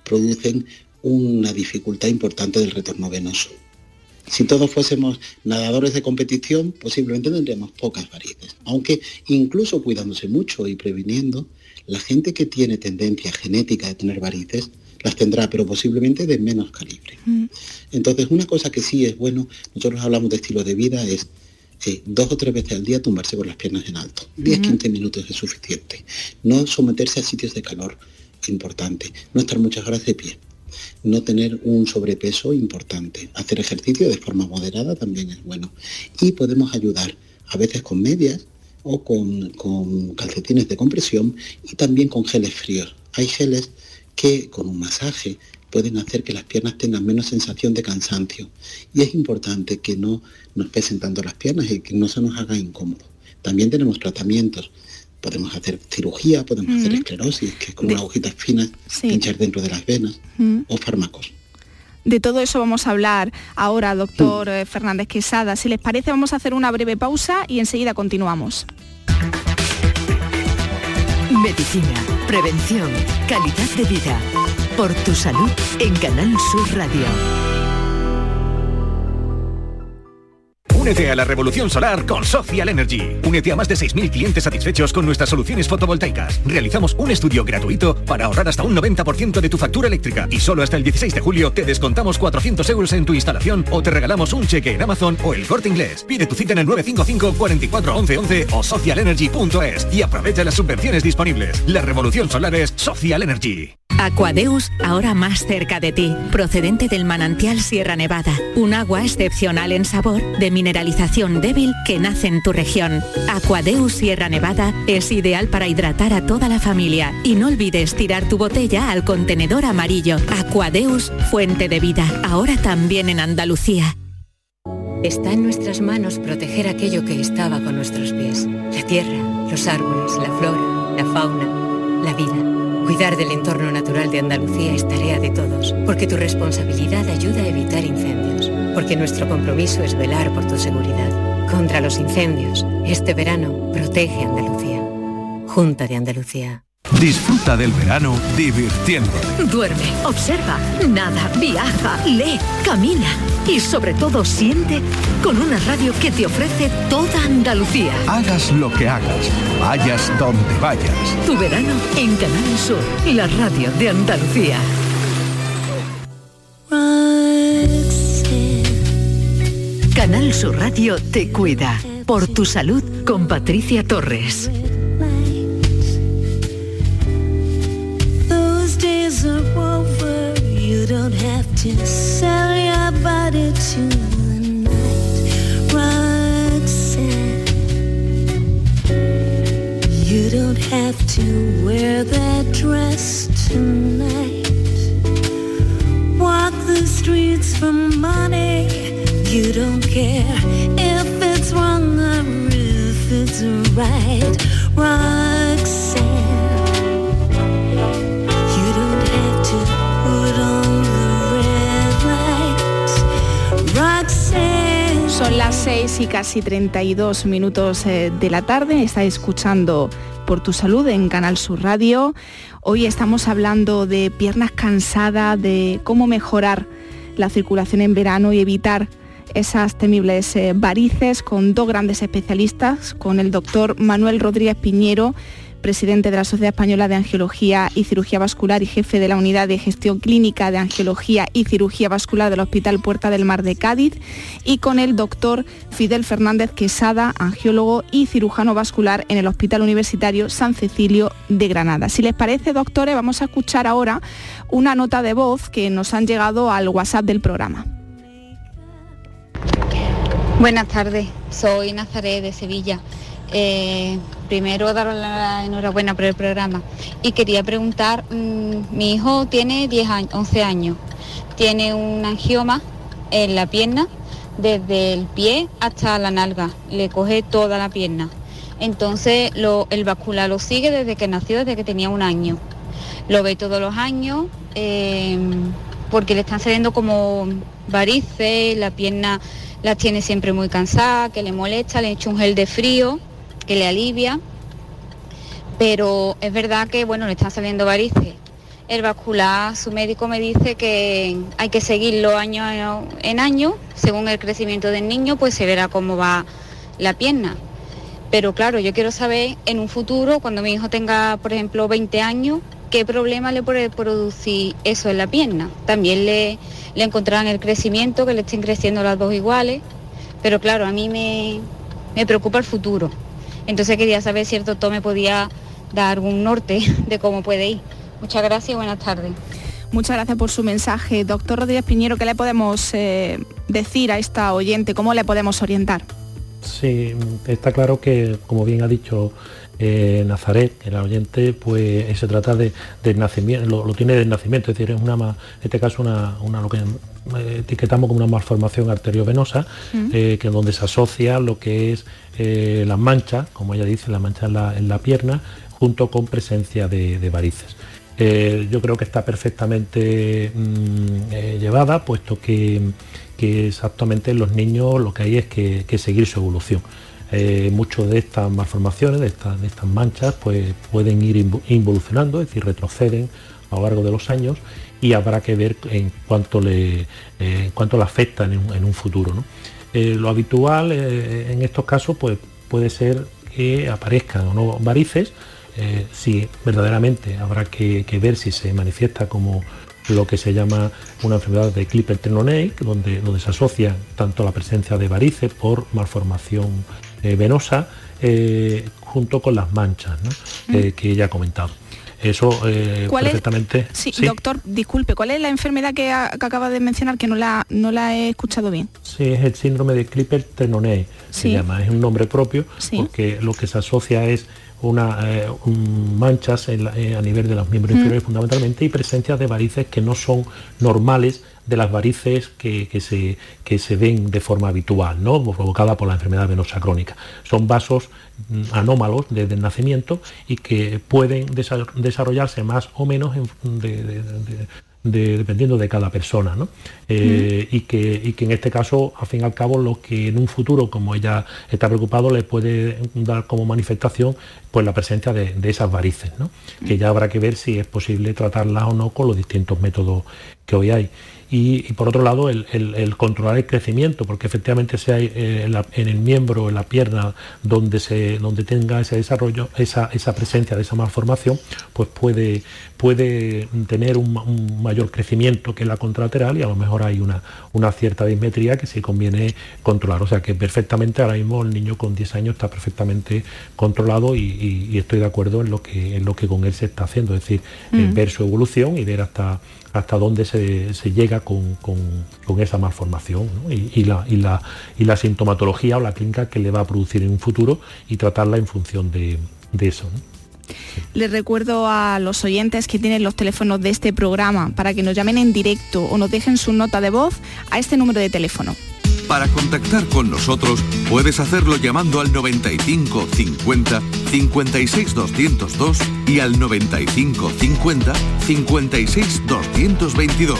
G: producen una dificultad importante del retorno venoso. Si todos fuésemos nadadores de competición, posiblemente tendríamos pocas varices. Aunque incluso cuidándose mucho y previniendo, la gente que tiene tendencia genética de tener varices las tendrá, pero posiblemente de menos calibre. Mm. Entonces, una cosa que sí es bueno, nosotros hablamos de estilo de vida, es eh, dos o tres veces al día tumbarse por las piernas en alto. 10-15 minutos es suficiente. No someterse a sitios de calor, importante. No estar muchas horas de pie no tener un sobrepeso importante. Hacer ejercicio de forma moderada también es bueno. Y podemos ayudar a veces con medias o con, calcetines de compresión y también con geles fríos. Hay geles que con un masaje pueden hacer que las piernas tengan menos sensación de cansancio. Y es importante que no nos pesen tanto las piernas y que no se nos haga incómodo. También tenemos tratamientos. Podemos hacer cirugía, podemos hacer esclerosis, que es con una agujita fina pinchar dentro de las venas, o fármacos.
C: De todo eso vamos a hablar ahora, doctor eh, Fernández Quesada. Si les parece, vamos a hacer una breve pausa y enseguida continuamos.
B: Medicina, prevención, calidad de vida. Por tu salud en Canal Sur Radio.
J: Únete a la revolución solar con Social Energy. Únete a más de 6.000 clientes satisfechos con nuestras soluciones fotovoltaicas. Realizamos un estudio gratuito para ahorrar hasta un 90% de tu factura eléctrica. Y solo hasta el 16 de julio te descontamos 400 euros en tu instalación o te regalamos un cheque en Amazon o el corte inglés. Pide tu cita en el 955 44 11 11 o socialenergy.es y aprovecha las subvenciones disponibles. La revolución solar es Social Energy.
K: Aquadeus, ahora más cerca de ti, procedente del manantial Sierra Nevada, un agua excepcional en sabor, de mineralización débil que nace en tu región. Aquadeus Sierra Nevada es ideal para hidratar a toda la familia y no olvides tirar tu botella al contenedor amarillo. Aquadeus, fuente de vida, ahora también en Andalucía.
L: Está en nuestras manos proteger aquello que estaba con nuestros pies, la tierra, los árboles, la flora, la fauna, la vida. Cuidar del entorno natural de Andalucía es tarea de todos, porque tu responsabilidad ayuda a evitar incendios, porque nuestro compromiso es velar por tu seguridad. Contra los incendios, este verano protege Andalucía. Junta de Andalucía.
D: Disfruta del verano divirtiéndote.
B: Duerme, observa, nada, viaja, lee, camina y sobre todo siente con una radio que te ofrece toda Andalucía.
D: Hagas lo que hagas, vayas donde vayas.
B: Tu verano en Canal Sur, la radio de Andalucía. Canal Sur Radio te cuida. Por tu salud con Patricia Torres.
E: You don't have to wear that dress tonight. Walk the streets for money.
C: Son las 6 y casi 32 minutos eh, de la tarde. Está escuchando por tu salud en Canal Sur Radio. Hoy estamos hablando de piernas cansadas, de cómo mejorar la circulación en verano y evitar esas temibles eh, varices con dos grandes especialistas, con el doctor Manuel Rodríguez Piñero, presidente de la Sociedad Española de Angiología y Cirugía Vascular y jefe de la Unidad de Gestión Clínica de Angiología y Cirugía Vascular del Hospital Puerta del Mar de Cádiz, y con el doctor Fidel Fernández Quesada, angiólogo y cirujano vascular en el Hospital Universitario San Cecilio de Granada. Si les parece, doctores, vamos a escuchar ahora una nota de voz que nos han llegado al WhatsApp del programa.
M: Buenas tardes, soy Nazaré de Sevilla. Eh, primero daros la enhorabuena por el programa y quería preguntar, mm, mi hijo tiene 10 años, 11 años, tiene un angioma en la pierna desde el pie hasta la nalga, le coge toda la pierna. Entonces el vascular lo sigue desde que nació, desde que tenía un año. Lo ve todos los años eh, porque le están saliendo como varices, la pierna la tiene siempre muy cansada, que le molesta, le he hecho un gel de frío que le alivia, pero es verdad que bueno, le están saliendo varices. El vascular, su médico me dice que hay que seguirlo año en año, según el crecimiento del niño, pues se verá cómo va la pierna. Pero claro, yo quiero saber en un futuro, cuando mi hijo tenga, por ejemplo, 20 años, qué problema le puede producir eso en la pierna. También le, le encontrarán el crecimiento, que le estén creciendo las dos iguales. Pero claro, a mí me, me preocupa el futuro. Entonces quería saber si el doctor me podía dar algún norte de cómo puede ir. Muchas gracias y buenas tardes.
C: Muchas gracias por su mensaje. Doctor Rodríguez Piñero, ¿qué le podemos eh, decir a esta oyente? ¿Cómo le podemos orientar?
F: Sí, está claro que, como bien ha dicho eh, Nazaret, el oyente, pues se trata de, nacimiento, lo, tiene de nacimiento, es decir, es una, en este caso una, lo que eh, etiquetamos como una malformación arteriovenosa, mm. que que donde se asocia lo que es las manchas, como ella dice, la mancha en la, pierna, junto con presencia de, varices. yo creo que está perfectamente mm, llevada, puesto que, exactamente en los niños lo que hay es que seguir su evolución. Eh, muchas de estas malformaciones, de estas, manchas, pues pueden ir involucionando, es decir, retroceden a lo largo de los años y habrá que ver en cuánto le, eh, cuánto le afecta en un, futuro. Eh, lo habitual en estos casos pues, puede ser que aparezcan o no varices, si verdaderamente habrá que, ver si se manifiesta como lo que se llama una enfermedad de Clipper tendinei, donde, donde se asocia tanto la presencia de varices por malformación eh, venosa eh, junto con las manchas eh, que ya ha comentado. Eso perfectamente.
C: sí, doctor, disculpe, ¿cuál es la enfermedad que, acaba de mencionar que no la, no la he escuchado bien?
F: Sí, es el síndrome de Clipper ternonei, se llama, es un nombre propio porque lo que se asocia es una, manchas a nivel de los miembros inferiores fundamentalmente y presencia de varices que no son normales de las varices que, se, que se ven de forma habitual, ¿no? provocada por la enfermedad venosa crónica. Son vasos mm, anómalos desde el nacimiento y que pueden desarrollarse más o menos dependiendo de cada persona, eh, y, que, que, en este caso, al fin y al cabo, lo que en un futuro, como ella está preocupado, le puede dar como manifestación pues la presencia de, esas varices, que ya habrá que ver si es posible tratarlas o no con los distintos métodos que hoy hay y, por otro lado el, controlar el crecimiento, porque efectivamente hay eh, en, el miembro, en la pierna, donde, se, donde tenga ese desarrollo, esa, presencia de esa malformación, pues puede, puede tener un, mayor crecimiento que la contralateral y a lo mejor hay una, una cierta dismetría que se conviene controlar. O sea que perfectamente ahora mismo el niño con 10 años está perfectamente controlado y, estoy de acuerdo en lo, que, en lo que con él se está haciendo, es decir, mm. ver su evolución y ver hasta hasta dónde se, llega con, esa malformación y, la, y, la, sintomatología o la clínica que le va a producir en un futuro y tratarla en función de, eso.
C: Les recuerdo a los oyentes que tienen los teléfonos de este programa para que nos llamen en directo o nos dejen su nota de voz a este número de teléfono.
D: Para contactar con nosotros puedes hacerlo llamando al 95 50 56 202 y al 95 50 56 222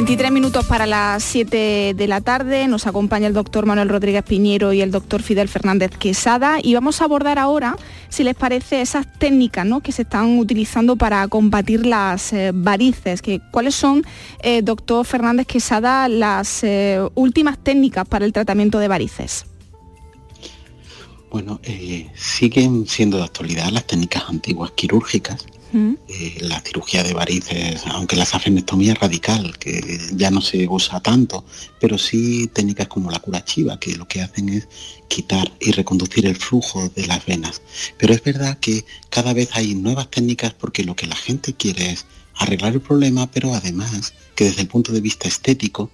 C: 23 minutos para las 7 de la tarde. Nos acompaña el doctor Manuel Rodríguez Piñero y el doctor Fidel Fernández Quesada. Y vamos a abordar ahora, si les parece, esas técnicas que se están utilizando para combatir las eh, varices. ¿Cuáles son, eh, doctor Fernández Quesada, las eh, últimas técnicas para el tratamiento de varices?
G: Bueno, siguen siendo de actualidad las técnicas antiguas quirúrgicas eh, la cirugía de varices, aunque la safenectomía radical, que ya no se usa tanto, pero sí técnicas como la cura chiva, que lo que hacen es quitar y reconducir el flujo de las venas. Pero es verdad que cada vez hay nuevas técnicas porque lo que la gente quiere es arreglar el problema, pero además que desde el punto de vista estético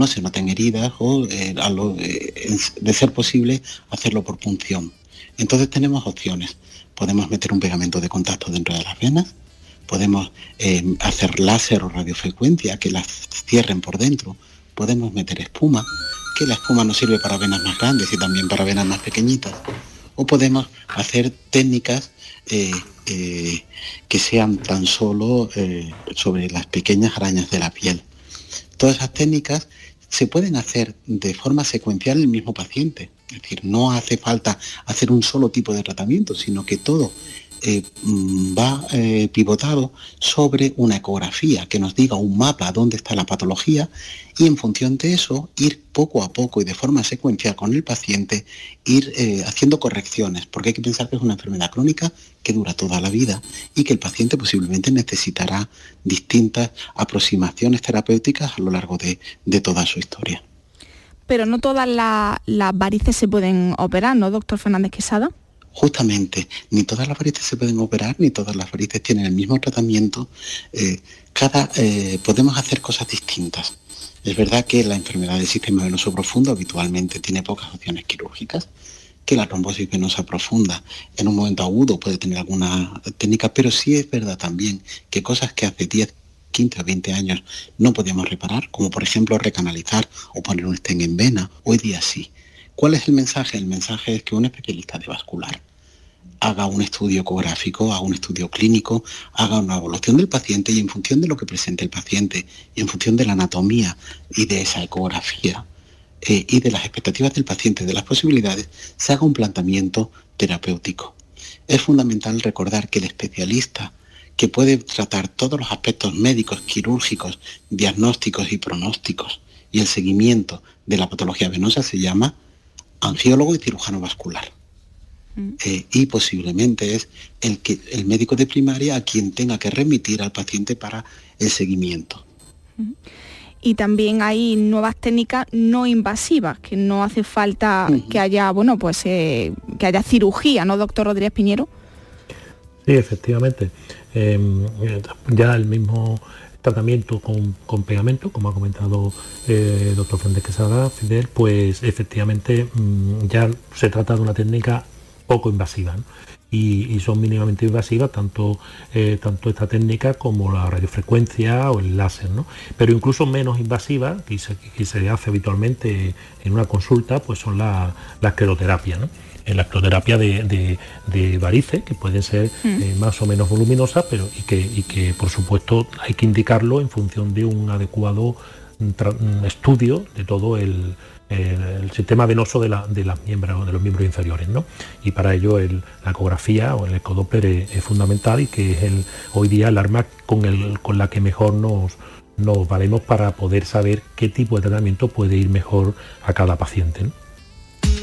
G: no se noten heridas o eh, eh, de ser posible hacerlo por punción. Entonces tenemos opciones podemos meter un pegamento de contacto dentro de las venas, podemos eh, hacer láser o radiofrecuencia que las cierren por dentro, podemos meter espuma, que la espuma nos sirve para venas más grandes y también para venas más pequeñitas, o podemos hacer técnicas eh, que sean tan solo sobre las pequeñas arañas de la piel. Todas esas técnicas se pueden hacer de forma secuencial en el mismo paciente. Es decir, no hace falta hacer un solo tipo de tratamiento, sino que todo eh, mm, va eh, pivotado sobre una ecografía que nos diga un mapa dónde está la patología y en función de eso ir poco a poco y de forma secuencial con el paciente, ir eh, haciendo correcciones, porque hay que pensar que es una enfermedad crónica que dura toda la vida y que el paciente posiblemente necesitará distintas aproximaciones terapéuticas a lo largo de, toda su historia.
C: Pero no todas las varices se pueden operar, ¿no, doctor Fernández Quesada?
G: Justamente, ni todas las varices se pueden operar, ni todas las varices tienen el mismo tratamiento. Eh, cada, eh, podemos hacer cosas distintas. Es verdad que la enfermedad del sistema venoso profundo habitualmente tiene pocas opciones quirúrgicas, que la trombosis venosa profunda en un momento agudo puede tener alguna técnica, pero sí es verdad también que cosas que hace 10, 15 o 20 años no podíamos reparar, como por ejemplo recanalizar o poner un stent en vena, hoy día sí. ¿Cuál es el mensaje? El mensaje es que un especialista de vascular haga un estudio ecográfico, haga un estudio clínico, haga una evaluación del paciente y en función de lo que presente el paciente y en función de la anatomía y de esa ecografía eh, y de las expectativas del paciente, de las posibilidades, se haga un planteamiento terapéutico. Es fundamental recordar que el especialista que puede tratar todos los aspectos médicos, quirúrgicos, diagnósticos y pronósticos y el seguimiento de la patología venosa se llama angiólogo y cirujano vascular. Mm. Eh, y posiblemente es el, que, el médico de primaria a quien tenga que remitir al paciente para el seguimiento.
C: Mm. Y también hay nuevas técnicas no invasivas, que no hace falta que haya, bueno, pues eh, que haya cirugía, ¿no, doctor Rodríguez Piñero?
F: Sí, efectivamente. Em, ya el mismo tratamiento con, pegamento, como ha comentado el eh, doctor Fernández Quesada, Fidel, pues efectivamente mm, ya se trata de una técnica poco invasiva. Y, son mínimamente invasivas tanto, eh, tanto esta técnica como la radiofrecuencia o el láser. Pero incluso menos invasivas, que se, que se hace habitualmente en una consulta, pues son la, la escleroterapia. en la escleroterapia de, de, varices, que pueden ser mm. eh, más o menos voluminosas, pero y que, y que por supuesto hay que indicarlo en función de un adecuado mm, estudio de todo el, el sistema venoso de, la, de, las miembros, de los miembros inferiores. ¿no? Y para ello la ecografía o el ecodoppler es, fundamental y que es el, hoy día el arma con, el, la que mejor nos, nos valemos para poder saber qué tipo de tratamiento puede ir mejor a cada paciente.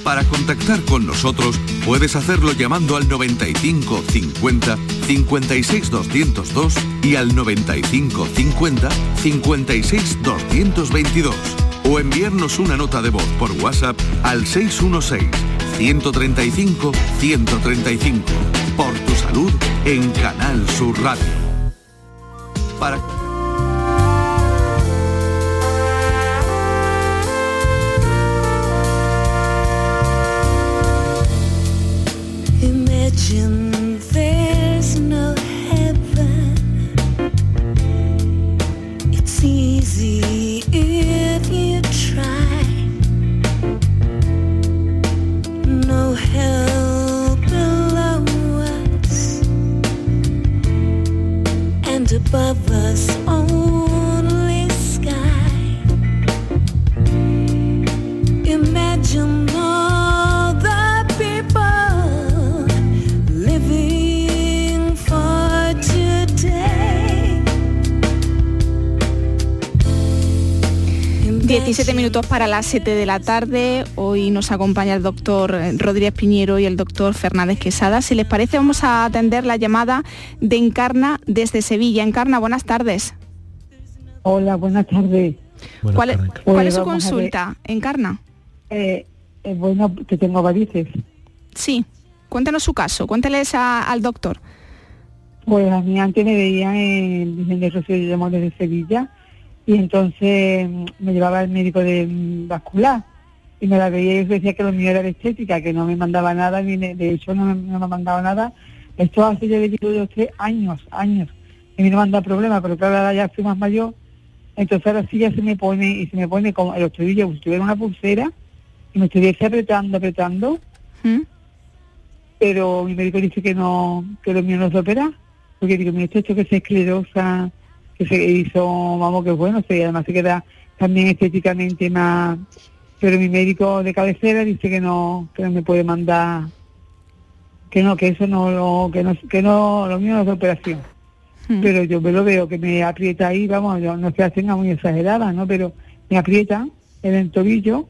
D: Para contactar con nosotros puedes hacerlo llamando al 95 50 56 202 y al 95 50 56 222 o enviarnos una nota de voz por WhatsApp al 616-135-135. Por tu salud en Canal Sur Radio. Para... above us all.
C: Para las 7 de la tarde. Hoy nos acompaña el doctor Rodríguez Piñero y el doctor Fernández Quesada. Si les parece, vamos a atender la llamada de Encarna desde Sevilla. Encarna, buenas tardes.
N: Hola, buenas tardes.
C: ¿Cuál, es pues su consulta, Encarna?
N: Eh, eh, bueno, que tengo varices.
C: Sí, cuéntanos su caso, cuénteles al doctor.
N: Pues a mí antes me veía en el Rocío de Amores de Sevilla y entonces mm, me llevaba el médico de mm, vascular y me la veía y decía que lo mío era de estética, que no me mandaba nada, ni de hecho no me, no me mandaba nada. Esto hace ya de tres años, años, y me no manda problema, pero claro, ahora ya soy más mayor, entonces ahora sí ya se me pone, y se me pone como el tobillos, si tuviera una pulsera, y me estuviese apretando, apretando, ¿Mm? pero mi médico dice que no, que lo mío no se opera, porque digo, mi esto que se esclerosa, que se hizo, vamos, que bueno, y además se queda también estéticamente más, pero mi médico de cabecera dice que no, que no me puede mandar que no, que eso no, lo, que no, que no, lo mío no es de operación.
C: Hmm.
N: Pero yo me lo veo que me aprieta ahí, vamos, yo no es la tenga muy exagerada, ¿no? Pero me aprieta en el tobillo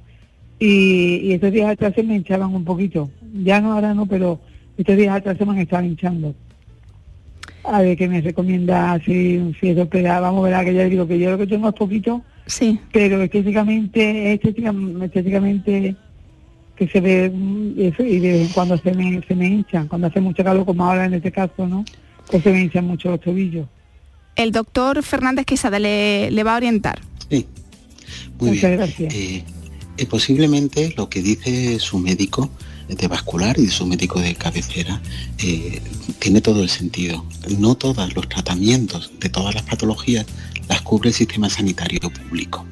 N: y, y estos días atrás se me hinchaban un poquito. Ya no, ahora no, pero estos días atrás se me han estado hinchando. A ver qué me recomienda si, si es operada. Vamos a ver, que ya digo que yo lo que tengo es poquito,
C: Sí.
N: pero estéticamente, estéticamente, estéticamente que se ve mm, eso y de vez en cuando se me, se me hinchan, cuando hace mucho calor como ahora en este caso, ¿no? Pues se me hinchan mucho los tobillos.
C: El doctor Fernández Quesada le, le va a orientar.
G: Sí. Muy
N: Muchas
G: bien.
N: gracias.
G: Eh, eh, posiblemente lo que dice su médico de vascular y su médico de cabecera eh, tiene todo el sentido. No todos los tratamientos de todas las patologías las cubre el sistema sanitario público.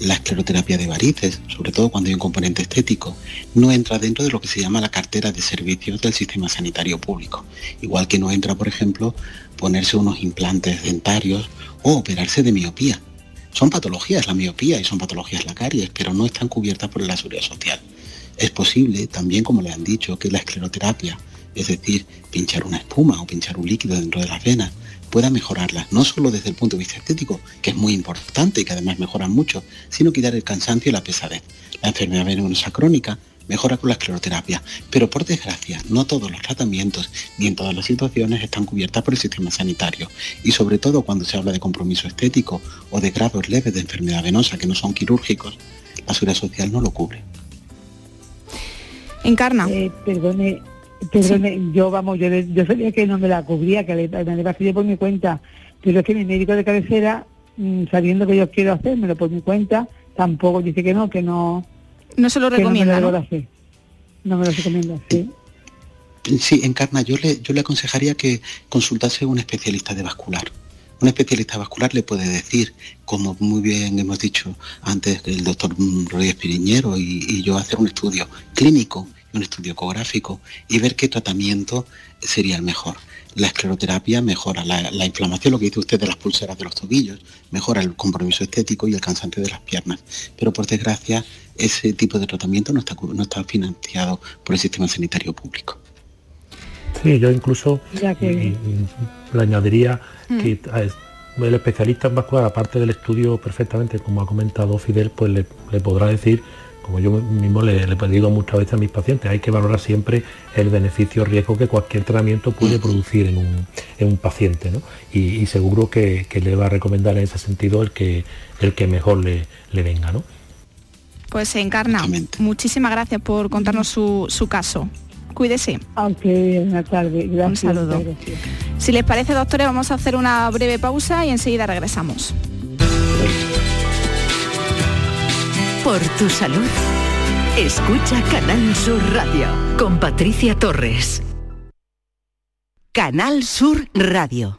G: La escleroterapia de varices, sobre todo cuando hay un componente estético, no entra dentro de lo que se llama la cartera de servicios del sistema sanitario público. Igual que no entra, por ejemplo, ponerse unos implantes dentarios o operarse de miopía. Son patologías la miopía y son patologías la caries, pero no están cubiertas por la seguridad social. Es posible, también como le han dicho, que la escleroterapia, es decir, pinchar una espuma o pinchar un líquido dentro de las venas, pueda mejorarlas, no solo desde el punto de vista estético, que es muy importante y que además mejoran mucho, sino quitar el cansancio y la pesadez. La enfermedad venosa crónica mejora con la escleroterapia, pero por desgracia no todos los tratamientos ni en todas las situaciones están cubiertas por el sistema sanitario y sobre todo cuando se habla de compromiso estético o de grados leves de enfermedad venosa que no son quirúrgicos, la seguridad social no lo cubre.
C: Encarna.
N: Eh, perdone, perdone, yo vamos, yo, le- yo sabía que no me la cubría, que le, me la hacía por mi cuenta, pero es que mi médico de cabecera, mm, sabiendo que yo quiero hacérmelo por mi cuenta, tampoco dice que no, que no.
C: No se lo
N: que no me
C: recomienda,
N: lo
C: ¿no?
N: hacer. No me lo recomienda, sí.
G: Sí, Encarna, yo le, yo le aconsejaría que consultase a un especialista de vascular. Un especialista vascular le puede decir, como muy bien hemos dicho antes el doctor Rodríguez Piriñero y, y yo, hacer un estudio clínico, un estudio ecográfico y ver qué tratamiento sería el mejor. La escleroterapia mejora la, la inflamación, lo que dice usted de las pulseras de los tobillos, mejora el compromiso estético y el cansancio de las piernas. Pero por desgracia, ese tipo de tratamiento no está, no está financiado por el sistema sanitario público.
F: Sí, yo incluso
N: Ya que-
F: le añadiría que a es- el especialista en vascular, aparte del estudio perfectamente, como ha comentado Fidel, pues le, le podrá decir, como yo mismo le, le digo muchas veces a mis pacientes, hay que valorar siempre el beneficio-riesgo que cualquier tratamiento puede producir en un, en un paciente, ¿no? Y, y seguro que, que le va a recomendar en ese sentido el que, el que mejor le, le venga, ¿no?
C: Pues Encarna, muchísimas gracias por contarnos su, su caso. Cuídese.
N: Aunque buenas tardes, gracias.
C: Un saludo.
N: gracias.
C: Si les parece, doctores, vamos a hacer una breve pausa y enseguida regresamos.
B: Por tu salud. Escucha Canal Sur Radio con Patricia Torres.
O: Canal Sur Radio.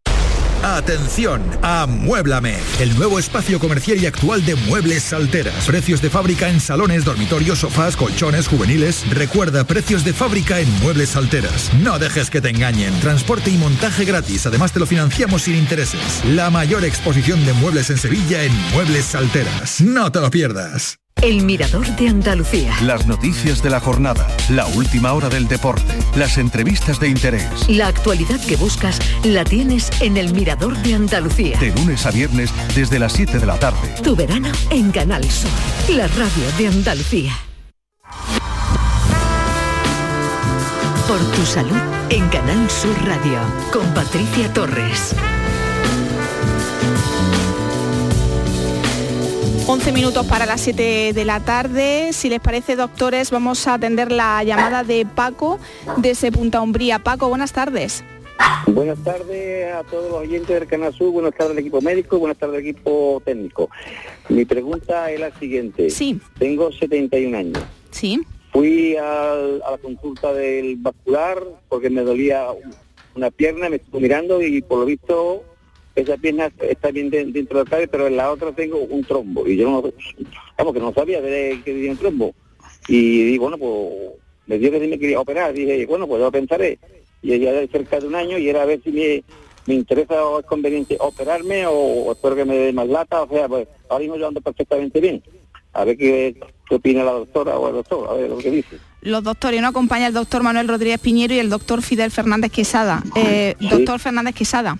P: Atención, amuéblame, el nuevo espacio comercial y actual de Muebles Salteras. Precios de fábrica en salones, dormitorios, sofás, colchones, juveniles. Recuerda, precios de fábrica en Muebles Salteras. No dejes que te engañen. Transporte y montaje gratis, además te lo financiamos sin intereses. La mayor exposición de muebles en Sevilla en Muebles Salteras. No te lo pierdas.
B: El Mirador de Andalucía.
D: Las noticias de la jornada, la última hora del deporte, las entrevistas de interés.
B: La actualidad que buscas la tienes en El Mirador de Andalucía.
D: De lunes a viernes desde las 7 de la tarde.
B: Tu verano en Canal Sur, la radio de Andalucía. Por tu salud en Canal Sur Radio con Patricia Torres.
C: 11 minutos para las 7 de la tarde. Si les parece, doctores, vamos a atender la llamada de Paco desde Punta Umbría. Paco, buenas tardes.
O: Buenas tardes a todos los oyentes del Canal Sur, buenas tardes al equipo médico, buenas tardes al equipo técnico. Mi pregunta es la siguiente.
C: Sí.
O: Tengo 71 años.
C: Sí.
O: Fui al- a, la consulta del vascular porque me dolía una pierna, me estuvo mirando y por lo visto esa pierna está bien de- dentro del cabello, pero en la otra tengo un trombo. Y yo no, vamos, que no sabía de que tenía un trombo. Y digo, bueno, pues me dio que si me quería operar. Dije, bueno, pues yo lo pensaré. Y ya de cerca de un año y era a ver si me, me interesa o es conveniente operarme o, o espero que me dé más lata. O sea, pues ahora mismo yo ando perfectamente bien. A ver qué, qué opina la doctora o el doctor, a ver lo que dice.
C: Los doctores, nos acompaña el doctor Manuel Rodríguez Piñero y el doctor Fidel Fernández Quesada. Eh, Doctor Fernández Quesada.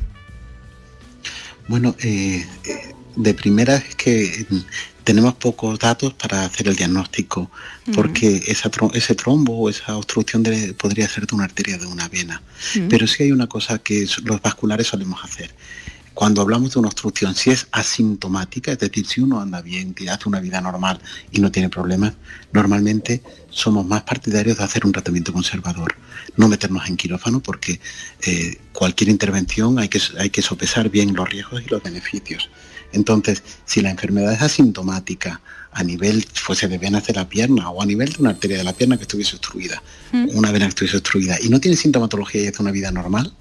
G: Bueno, eh, eh, de primera es que mm, tenemos pocos datos para hacer el diagnóstico, porque esa ese trombo o esa obstrucción de- podría ser de una arteria de una vena. Pero sí hay una cosa que los vasculares solemos hacer. Cuando hablamos de una obstrucción, si es asintomática, es decir, si uno anda bien, que hace una vida normal y no tiene problemas, normalmente somos más partidarios de hacer un tratamiento conservador, no meternos en quirófano porque eh, cualquier intervención hay que, hay que sopesar bien los riesgos y los beneficios. Entonces, si la enfermedad es asintomática a nivel, fuese de venas de la pierna o a nivel de una arteria de la pierna que estuviese obstruida, una vena que estuviese obstruida y no tiene sintomatología y hace una vida normal,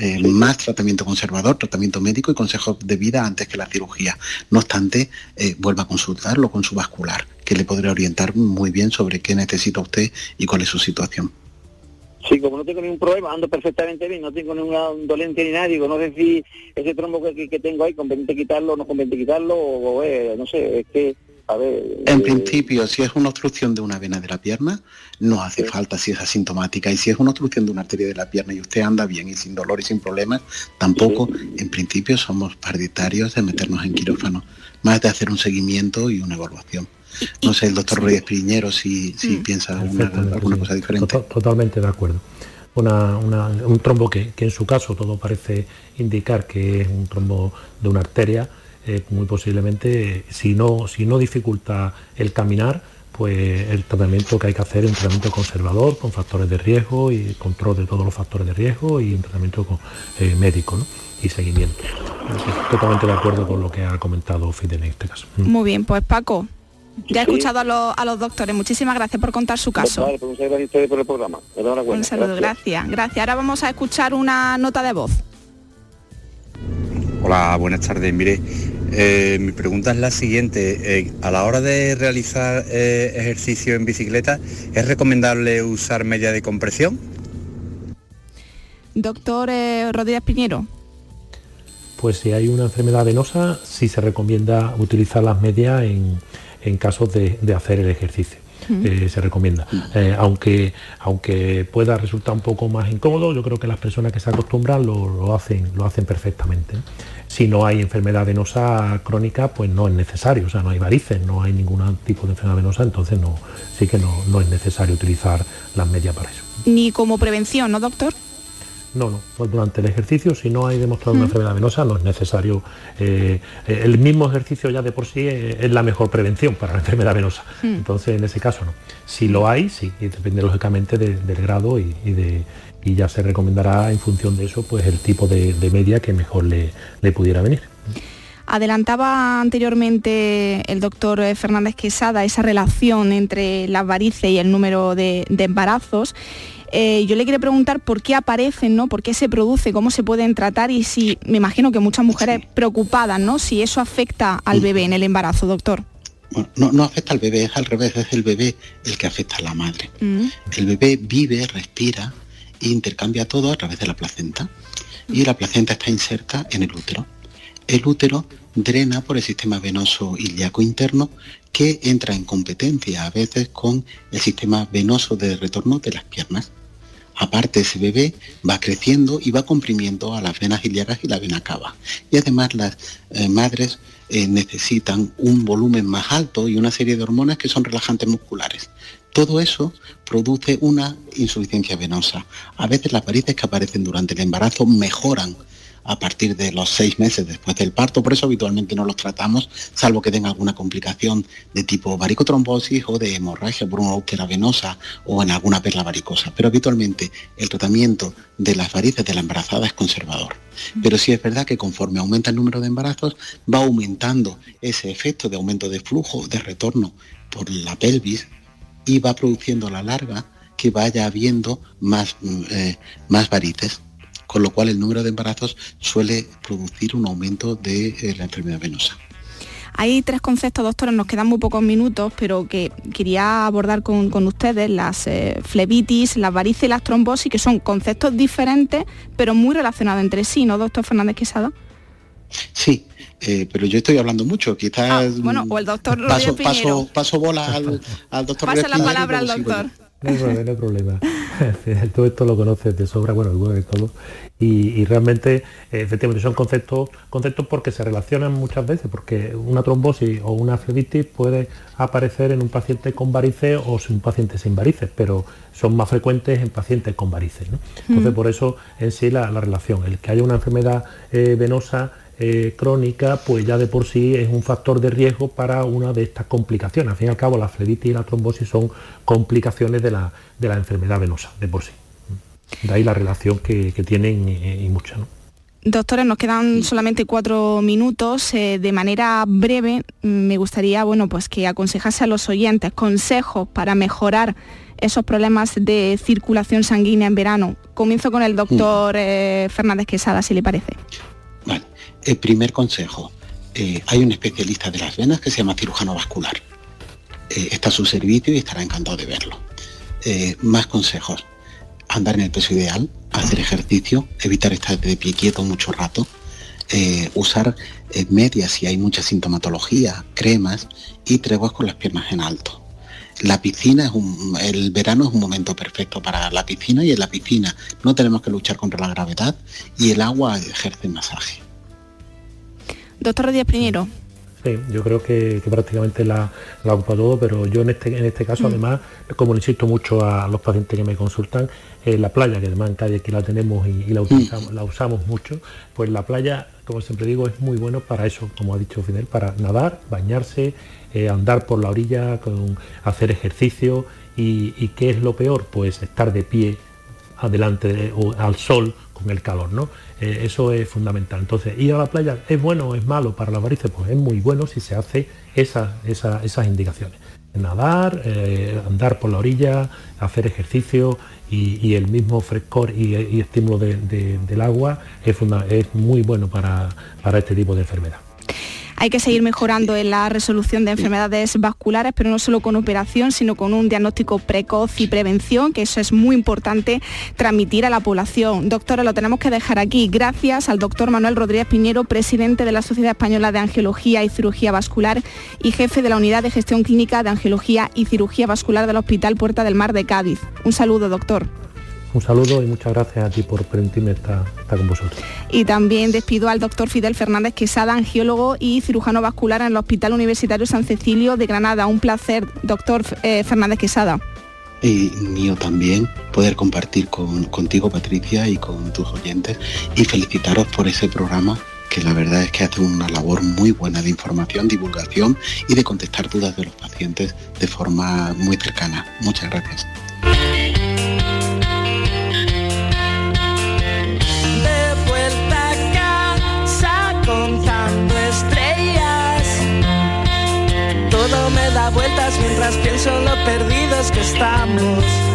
G: eh, más tratamiento conservador, tratamiento médico y consejos de vida antes que la cirugía. No obstante, eh, vuelva a consultarlo con su vascular, que le podrá orientar muy bien sobre qué necesita usted y cuál es su situación.
O: Sí, como no tengo ningún problema, ando perfectamente bien, no tengo ninguna dolencia ni nada, digo, no sé si ese trombo que, que- tengo ahí conveniente quitarlo no conveniente quitarlo, o, eh, no sé, es que,
G: En
O: eh,
G: principio, si es una obstrucción de una vena de la pierna, no hace falta si es asintomática. Y si es una obstrucción de una arteria de la pierna y usted anda bien y sin dolor y sin problemas, tampoco, en principio, somos partidarios de meternos en quirófano, más de hacer un seguimiento y una evaluación. No sé, el doctor Rodríguez Piñero si, si piensa una-
F: Perfectamente,
G: alguna
F: sí.
G: cosa diferente.
F: Tota- totalmente de acuerdo. Una- una- un trombo que, que en su caso todo parece indicar que es un trombo de una arteria, eh, muy posiblemente, si no, si no dificulta el caminar, pues el tratamiento que hay que hacer es un tratamiento conservador con factores de riesgo y control de todos los factores de riesgo y un tratamiento con- eh, médico ¿no? y seguimiento. Totalmente de acuerdo con lo que ha comentado Fidel en este caso.
C: Muy bien, pues Paco, ya he
O: Sí.
C: escuchado a, los- a los doctores. Muchísimas gracias por contar su caso.
O: Vale, pues muchas gracias a ustedes por el programa.
C: Un saludo, gracias. Gracias. Ahora vamos a escuchar una nota de voz.
Q: Hola, buenas tardes. Mire, eh, mi pregunta es la siguiente. Eh, a la hora de realizar eh, ejercicio en bicicleta, ¿es recomendable usar media de compresión?
C: Doctor eh, Rodríguez Piñero.
F: Pues si hay una enfermedad venosa, sí se recomienda utilizar las medias en, en casos de, de hacer el ejercicio. Eh, se recomienda. Eh, aunque, aunque pueda resultar un poco más incómodo, yo creo que las personas que se acostumbran lo, lo hacen, lo hacen perfectamente. Si no hay enfermedad venosa crónica, pues no es necesario. O sea, no hay varices, no hay ningún tipo de enfermedad venosa, entonces no, sí que no, no es necesario utilizar las medias para eso.
C: Ni como prevención, ¿no, doctor?
F: No, no, pues durante el ejercicio, si no hay demostrado una
C: Mm.
F: enfermedad venosa, no es necesario. eh, eh, el mismo ejercicio ya de por sí eh, es la mejor prevención para la enfermedad venosa.
C: Mm.
F: Entonces, en ese caso no. Si lo hay, sí, y depende lógicamente de- del grado y, y de, y ya se recomendará en función de eso, pues el tipo de, de media que mejor le, le pudiera venir.
C: Adelantaba anteriormente el doctor Fernández Quesada esa relación entre las varices y el número de, de embarazos. Eh, yo le quería preguntar por qué aparecen, ¿no? ¿Por qué se produce? ¿Cómo se pueden tratar? Y si, me imagino que muchas mujeres preocupadas, ¿no? Si eso afecta al bebé en el embarazo, doctor.
G: Bueno, no, no afecta al bebé, es al revés, es el bebé el que afecta a la madre. El bebé vive, respira e intercambia todo a través de la placenta. Y la placenta está inserta en el útero. El útero drena por el sistema venoso ilíaco interno que entra en competencia a veces con el sistema venoso de retorno de las piernas. Aparte, ese bebé va creciendo y va comprimiendo a las venas ilíacas y la vena cava. Y además las eh, madres eh, necesitan un volumen más alto y una serie de hormonas que son relajantes musculares. Todo eso produce una insuficiencia venosa. A veces las varices que aparecen durante el embarazo mejoran a partir de los seis meses después del parto, por eso habitualmente no los tratamos, salvo que den alguna complicación de tipo varicotrombosis o de hemorragia por una úlcera venosa o en alguna perla varicosa. Pero habitualmente el tratamiento de las varices de la embarazada es conservador. Pero sí es verdad que conforme aumenta el número de embarazos, va aumentando ese efecto de aumento de flujo, de retorno por la pelvis y va produciendo a la larga que vaya habiendo más, mm, eh, más varices con lo cual el número de embarazos suele producir un aumento de eh, la enfermedad venosa.
C: Hay tres conceptos, doctora, nos quedan muy pocos minutos, pero que quería abordar con, ustedes, las eh, flebitis, las varices y las trombosis, que son conceptos diferentes, pero muy relacionados entre sí, ¿no, doctor Fernández Quesada?
G: Sí, eh, pero yo estoy hablando mucho, quizás...
C: Ah, bueno, o el doctor
G: paso, paso, paso, bola al, al doctor
C: Pasa la palabra al doctor.
F: No hay problema, no hay problema. todo esto lo conoces de sobra, bueno, igual de todo. Y, realmente, efectivamente, son conceptos, conceptos porque se relacionan muchas veces, porque una trombosis o una flebitis puede aparecer en un paciente con varices o en un paciente sin varices, pero son más frecuentes en pacientes con varices. Entonces, mm. por eso en sí la, relación, el que haya una enfermedad eh, venosa eh, crónica, pues ya de por sí es un factor de riesgo para una de estas complicaciones. Al fin y al cabo, la flebitis y la trombosis son complicaciones de la, enfermedad venosa, de por sí. De ahí la relación que, tienen y, mucha. ¿no?
C: Doctora, nos quedan solamente cuatro minutos. Eh, de manera breve, mm, me gustaría bueno, pues que aconsejase a los oyentes consejos para mejorar esos problemas de circulación sanguínea en verano. Comienzo con el doctor eh, Fernández Quesada, si le parece.
G: Vale. El primer consejo, eh, hay un especialista de las venas que se llama cirujano vascular. Eh, está a su servicio y estará encantado de verlo. Eh, más consejos, andar en el peso ideal, hacer ejercicio, evitar estar de pie quieto mucho rato, usar medias si hay mucha sintomatología, cremas y treguas con las piernas en alto. La piscina es un, el verano es un momento perfecto para la piscina y en la piscina no tenemos que luchar contra la gravedad y el agua ejerce masaje.
C: Doctor Díaz Primero.
F: Sí, yo creo que, prácticamente la, la ocupa todo, pero yo en este, en este caso mm. además, como le insisto mucho a los pacientes que me consultan, la playa, que además en calle aquí la tenemos y, la, utilizamos, mm. la usamos mucho, pues la playa, como siempre digo, es muy bueno para eso, como ha dicho Fidel, para nadar, bañarse, eh, andar por la orilla, con, hacer ejercicio y, y, ¿qué es lo peor? Pues estar de pie adelante o al sol con el calor, ¿no? Eh, eso es fundamental. Entonces, ir a la playa es bueno o es malo para las varices, pues es muy bueno si se hace esas indicaciones. Nadar, eh, andar por la orilla, hacer ejercicio y, el mismo frescor y, estímulo del agua es, es muy bueno para este tipo de enfermedad.
C: Hay que seguir mejorando en la resolución de enfermedades vasculares, pero no solo con operación, sino con un diagnóstico precoz y prevención, que eso es muy importante transmitir a la población. Doctora, lo tenemos que dejar aquí. Gracias al doctor Manuel Rodríguez Piñero, presidente de la Sociedad Española de Angiología y Cirugía Vascular y jefe de la Unidad de Gestión Clínica de Angiología y Cirugía Vascular del Hospital Puerta del Mar de Cádiz. Un saludo, doctor.
F: Un saludo y muchas gracias a ti por permitirme estar, con vosotros.
C: Y también despido al doctor Fidel Fernández Quesada, angiólogo y cirujano vascular en el Hospital Universitario San Cecilio de Granada. Un placer, doctor eh, Fernández Quesada.
G: Y mío también poder compartir contigo, Patricia, y con tus oyentes y felicitaros por ese programa que la verdad es que hace una labor muy buena de información, divulgación y de contestar dudas de los pacientes de forma muy cercana. Muchas gracias.
E: Perdidos que estamos.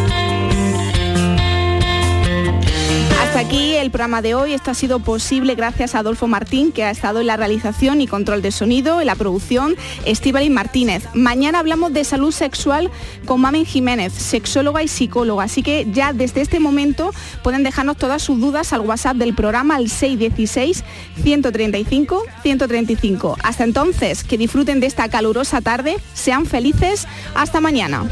C: Aquí el programa de hoy. Esto ha sido posible gracias a Adolfo Martín, que ha estado en la realización y control de sonido, en la producción, Estíbaliz Martínez. Mañana hablamos de salud sexual con Mamen Jiménez, sexóloga y psicóloga. Así que ya desde este momento pueden dejarnos todas sus dudas al WhatsApp del programa al 616-135-135. Hasta entonces, que disfruten de esta calurosa tarde, sean felices. Hasta mañana.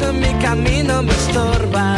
E: En mi camino, me estorbas.